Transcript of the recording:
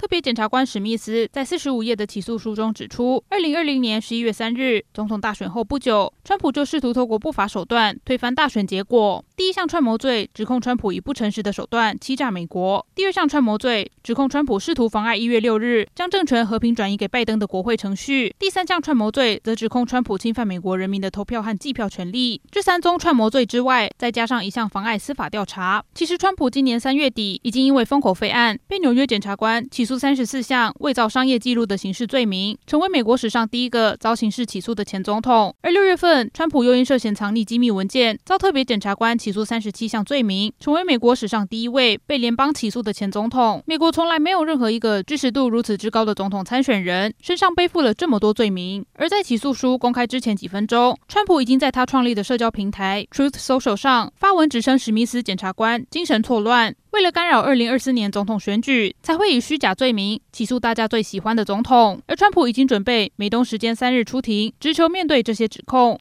特别检察官史密斯在四十五页的起诉书中指出，二零二零年十一月三日总统大选后不久，川普就试图透过不法手段推翻大选结果。第一项串谋罪指控川普以不诚实的手段欺诈美国；第二项串谋罪指控川普试图妨碍一月六日将政权和平转移给拜登的国会程序；第三项串谋罪则指控川普侵犯美国人民的投票和计票权利。这三宗串谋罪之外，再加上一项妨碍司法调查。其实，川普今年三月底已经因为封口费案被纽约检察官起诉。三十四项伪造商业记录的刑事罪名，成为美国史上第一个遭刑事起诉的前总统。而六月份，川普又因涉嫌藏匿机密文件，遭特别检察官起诉三十七项罪名，成为美国史上第一位被联邦起诉的前总统。美国从来没有任何一个支持度如此之高的总统参选人身上背负了这么多罪名。而在起诉书公开之前几分钟，川普已经在他创立的社交平台 Truth Social 上发文指称史密斯检察官精神错乱。为了干扰二零二四年总统选举，才会以虚假罪名起诉大家最喜欢的总统。而川普已经准备美东时间三日出庭，直球面对这些指控。